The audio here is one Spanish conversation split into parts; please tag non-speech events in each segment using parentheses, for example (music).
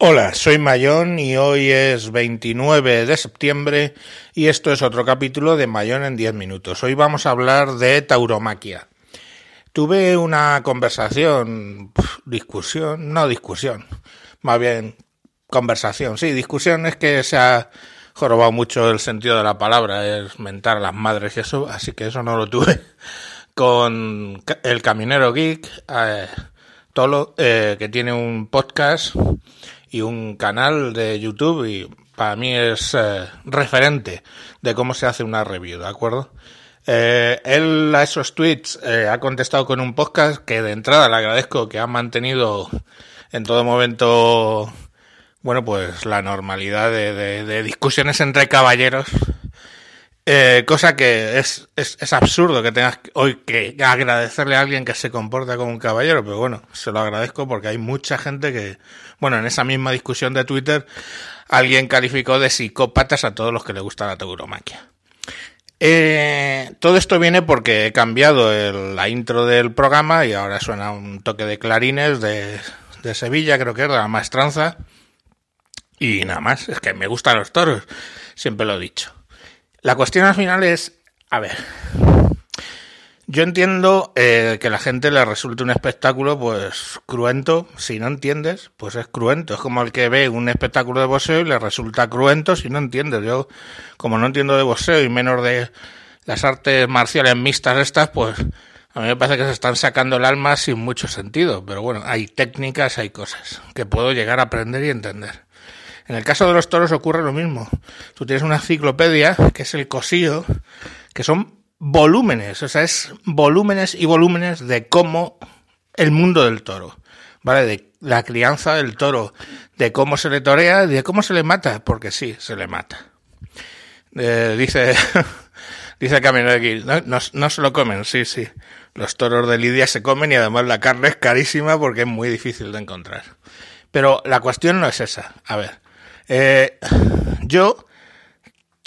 Hola, soy Mayón y hoy es 29 de septiembre y esto es otro capítulo de Mayón en 10 minutos. Hoy vamos a hablar de tauromaquia. Tuve una conversación, discusión, no discusión, más bien conversación. Sí, discusión es que se ha jorobado mucho el sentido de la palabra, es mentar a las madres y eso, así que eso no lo tuve. Con el caminero geek, eh, Tolo, eh, que tiene un podcast y un canal de YouTube y para mí es eh, referente de cómo se hace una review, ¿de acuerdo? Eh, él a esos tweets eh, ha contestado con un podcast que de entrada le agradezco que ha mantenido en todo momento, bueno, pues la normalidad de, de, discusiones entre caballeros. Cosa que es, es, es, absurdo que tengas hoy que agradecerle a alguien que se comporta como un caballero, pero bueno, se lo agradezco porque hay mucha gente que, bueno, en esa misma discusión de Twitter, alguien calificó de psicópatas a todos los que le gusta la tauromaquia. Eh, todo esto viene porque he cambiado el, la intro del programa y ahora suena un toque de clarines de, de Sevilla, creo que es, de la maestranza. Y nada más, es que me gustan los toros, siempre lo he dicho. La cuestión al final es, a ver, yo entiendo eh, que a la gente le resulte un espectáculo, pues, cruento. Si no entiendes, pues es cruento. Es como el que ve un espectáculo de boxeo y le resulta cruento si no entiendes. Yo, como no entiendo de boxeo y menos de las artes marciales mixtas estas, pues, a mí me parece que se están sacando el alma sin mucho sentido. Pero bueno, hay técnicas, hay cosas que puedo llegar a aprender y entender. En el caso de los toros ocurre lo mismo. Tú tienes una enciclopedia, que es el cosío, que son volúmenes, o sea, es volúmenes y volúmenes de cómo el mundo del toro, ¿vale? De la crianza del toro, de cómo se le torea, de cómo se le mata, porque sí, se le mata. Eh, dice, (laughs) dice Camino de aquí, no, no, no, se lo comen, sí, sí. Los toros de Lidia se comen y además la carne es carísima porque es muy difícil de encontrar. Pero la cuestión no es esa. A ver, eh, yo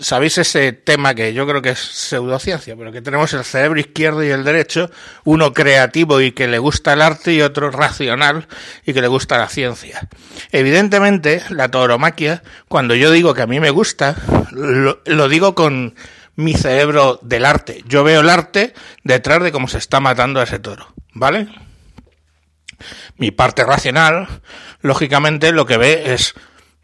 sabéis ese tema que yo creo que es pseudociencia, pero que tenemos el cerebro izquierdo y el derecho, uno creativo y que le gusta el arte y otro racional y que le gusta la ciencia. Evidentemente, la tauromaquia, cuando yo digo que a mí me gusta, lo, lo digo con mi cerebro del arte. Yo veo el arte detrás de cómo se está matando a ese toro, ¿vale? Mi parte racional, lógicamente, lo que ve es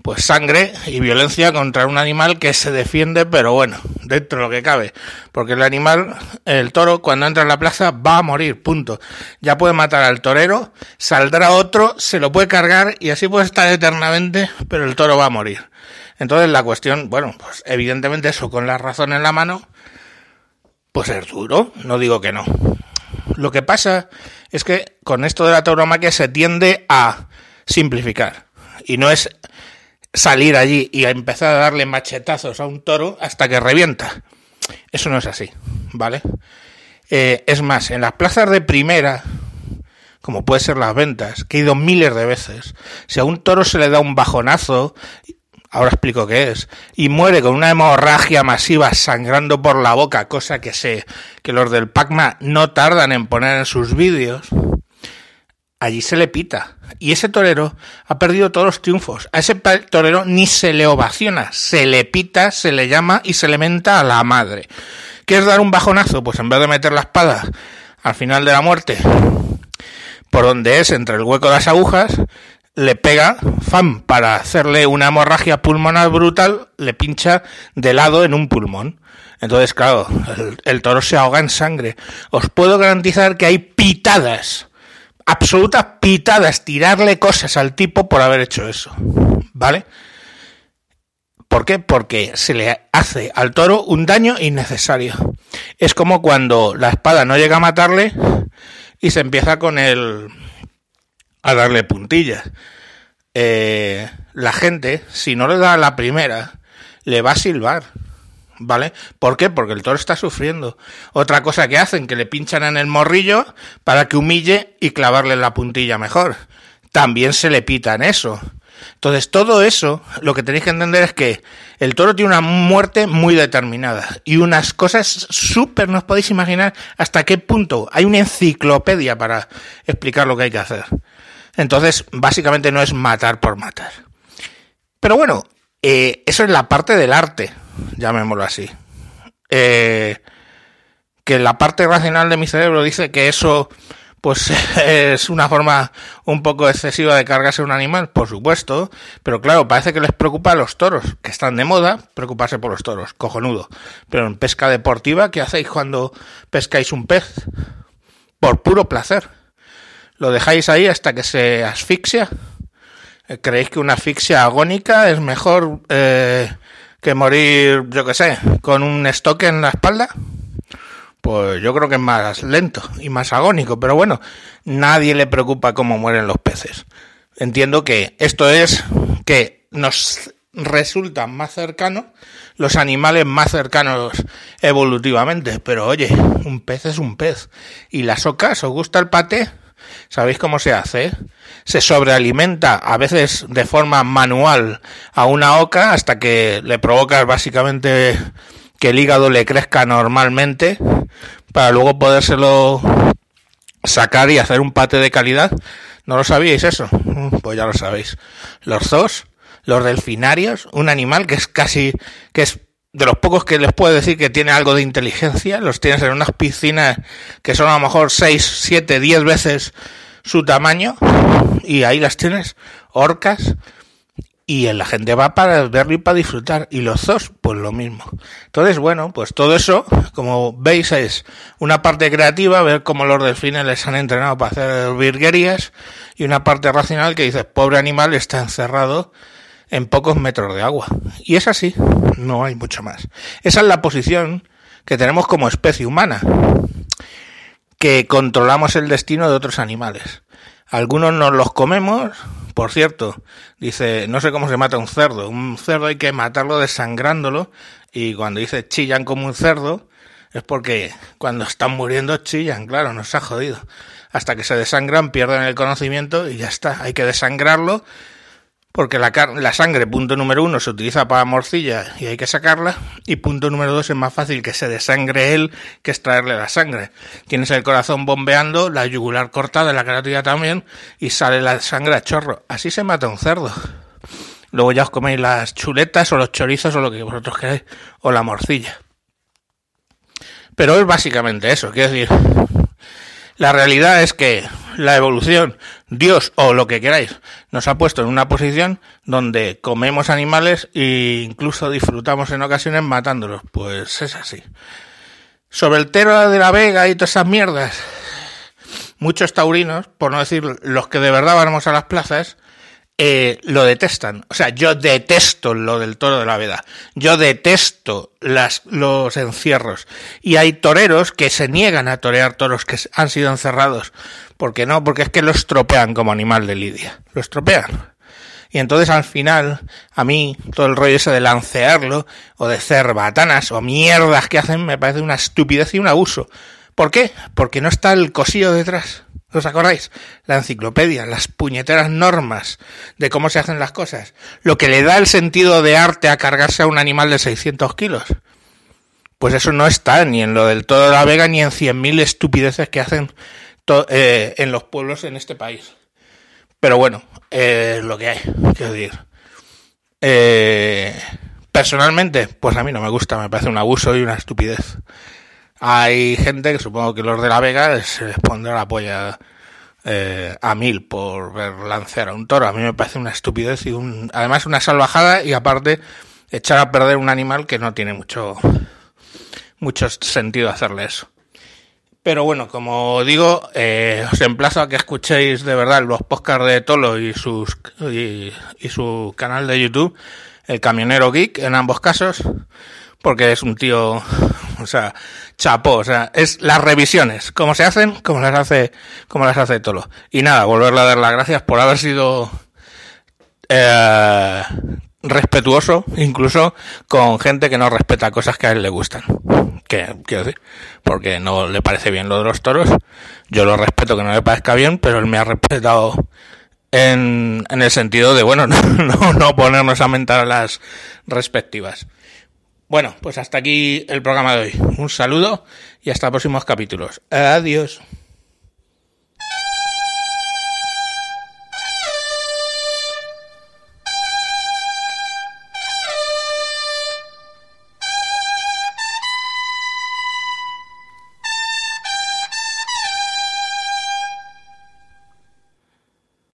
pues sangre y violencia contra un animal que se defiende, pero bueno, dentro de lo que cabe. Porque el animal, el toro, cuando entra en la plaza, va a morir, punto. Ya puede matar al torero, saldrá otro, se lo puede cargar y así puede estar eternamente, pero el toro va a morir. Entonces la cuestión, bueno, pues evidentemente eso con la razón en la mano, pues es duro, no digo que no. Lo que pasa es que con esto de la tauromaquia se tiende a simplificar. Y no es salir allí y empezar a darle machetazos a un toro hasta que revienta. Eso no es así, ¿vale? Eh, es más, en las plazas de primera, como puede ser las ventas, que he ido miles de veces, si a un toro se le da un bajonazo, ahora explico qué es, y muere con una hemorragia masiva sangrando por la boca, cosa que sé que los del Pacma no tardan en poner en sus vídeos, allí se le pita. Y ese torero ha perdido todos los triunfos. A ese torero ni se le ovaciona, se le pita, se le llama y se le menta a la madre. ¿Quieres dar un bajonazo? Pues en vez de meter la espada al final de la muerte, por donde es, entre el hueco de las agujas, le pega, fan, para hacerle una hemorragia pulmonar brutal, le pincha de lado en un pulmón. Entonces, claro, el, el toro se ahoga en sangre. Os puedo garantizar que hay pitadas absolutas pitadas, tirarle cosas al tipo por haber hecho eso. ¿Vale? ¿Por qué? Porque se le hace al toro un daño innecesario. Es como cuando la espada no llega a matarle y se empieza con el... a darle puntillas. Eh, la gente, si no le da la primera, le va a silbar. ¿Vale? ¿Por qué? Porque el toro está sufriendo. Otra cosa que hacen, que le pinchan en el morrillo para que humille y clavarle la puntilla mejor. También se le pita en eso. Entonces, todo eso, lo que tenéis que entender es que el toro tiene una muerte muy determinada y unas cosas súper, no os podéis imaginar hasta qué punto. Hay una enciclopedia para explicar lo que hay que hacer. Entonces, básicamente no es matar por matar. Pero bueno, eh, eso es la parte del arte, llamémoslo así. Eh, que la parte racional de mi cerebro dice que eso pues (laughs) es una forma un poco excesiva de cargarse un animal, por supuesto, pero claro, parece que les preocupa a los toros, que están de moda, preocuparse por los toros, cojonudo. Pero en pesca deportiva, ¿qué hacéis cuando pescáis un pez? Por puro placer. ¿Lo dejáis ahí hasta que se asfixia? Eh, ¿Creéis que una asfixia agónica es mejor eh, que morir, yo qué sé, con un estoque en la espalda? pues yo creo que es más lento y más agónico, pero bueno, nadie le preocupa cómo mueren los peces. Entiendo que esto es que nos resultan más cercanos los animales más cercanos evolutivamente, pero oye, un pez es un pez. ¿Y las ocas? ¿Os gusta el paté? ¿Sabéis cómo se hace? Se sobrealimenta a veces de forma manual a una oca hasta que le provocas básicamente que el hígado le crezca normalmente para luego podérselo sacar y hacer un pate de calidad. ¿No lo sabíais eso? Mm, pues ya lo sabéis. Los zoos, los delfinarios, un animal que es casi, que es de los pocos que les puedo decir que tiene algo de inteligencia, los tienes en unas piscinas que son a lo mejor 6, 7, 10 veces su tamaño y ahí las tienes, orcas, y la gente va para verlo y para disfrutar. Y los zoos, pues lo mismo. Entonces, bueno, pues todo eso, como veis, es una parte creativa, ver cómo los delfines les han entrenado para hacer virguerías, y una parte racional que dice, pobre animal está encerrado en pocos metros de agua. Y es así, no hay mucho más. Esa es la posición que tenemos como especie humana, que controlamos el destino de otros animales. Algunos nos los comemos, por cierto, dice, no sé cómo se mata un cerdo. Un cerdo hay que matarlo desangrándolo y cuando dice chillan como un cerdo es porque cuando están muriendo chillan, claro, nos ha jodido. Hasta que se desangran, pierden el conocimiento y ya está. Hay que desangrarlo porque la, la sangre, punto número uno, se utiliza para morcilla y hay que sacarla, y punto número dos, es más fácil que se desangre él que extraerle la sangre. Tienes el corazón bombeando, la yugular cortada, la carótida también, y sale la sangre a chorro. Así se mata un cerdo. Luego ya os coméis las chuletas o los chorizos o lo que vosotros queráis, o la morcilla. Pero es básicamente eso, quiero decir, la realidad es que la evolución, Dios o lo que queráis, nos ha puesto en una posición donde comemos animales e incluso disfrutamos en ocasiones matándolos. Pues es así. Sobre el Tero de la Vega y todas esas mierdas, muchos taurinos, por no decir los que de verdad vamos a las plazas, eh, lo detestan. O sea, yo detesto lo del toro de la veda. Yo detesto las, los encierros. Y hay toreros que se niegan a torear toros que han sido encerrados. ¿Por qué no? Porque es que los estropean como animal de lidia. Lo estropean. Y entonces al final, a mí, todo el rollo ese de lancearlo, o de batanas o mierdas que hacen, me parece una estupidez y un abuso. ¿Por qué? Porque no está el cosillo detrás. ¿Os acordáis? La enciclopedia, las puñeteras normas de cómo se hacen las cosas. Lo que le da el sentido de arte a cargarse a un animal de 600 kilos. Pues eso no está ni en lo del todo de la Vega ni en 100.000 estupideces que hacen eh, en los pueblos en este país. Pero bueno, es lo que hay, quiero decir. Eh, personalmente, pues a mí no me gusta, me parece un abuso y una estupidez. Hay gente que supongo que los de la Vega se les pondrá la polla eh, a mil por ver lanzar a un toro. A mí me parece una estupidez y un, además una salvajada y aparte echar a perder un animal que no tiene mucho, mucho sentido hacerle eso. Pero bueno, como digo, eh, os emplazo a que escuchéis de verdad los podcasts de Tolo y, sus, y su canal de YouTube, El Camionero Geek, en ambos casos porque es un tío, (laughs) o sea, chapó, o sea, es las revisiones, como se hacen, como las hace, como las hace Tolo. Y nada, volverle a dar las gracias por haber sido eh, respetuoso, incluso con gente que no respeta cosas que a él le gustan. Que, quiero decir, porque no le parece bien lo de los toros. Yo lo respeto que no le parezca bien, pero él me ha respetado en, el sentido de, bueno, (laughs) no, no, no ponernos a mentar las respectivas. Bueno, pues hasta aquí el programa de hoy. Un saludo y hasta próximos capítulos. Adiós.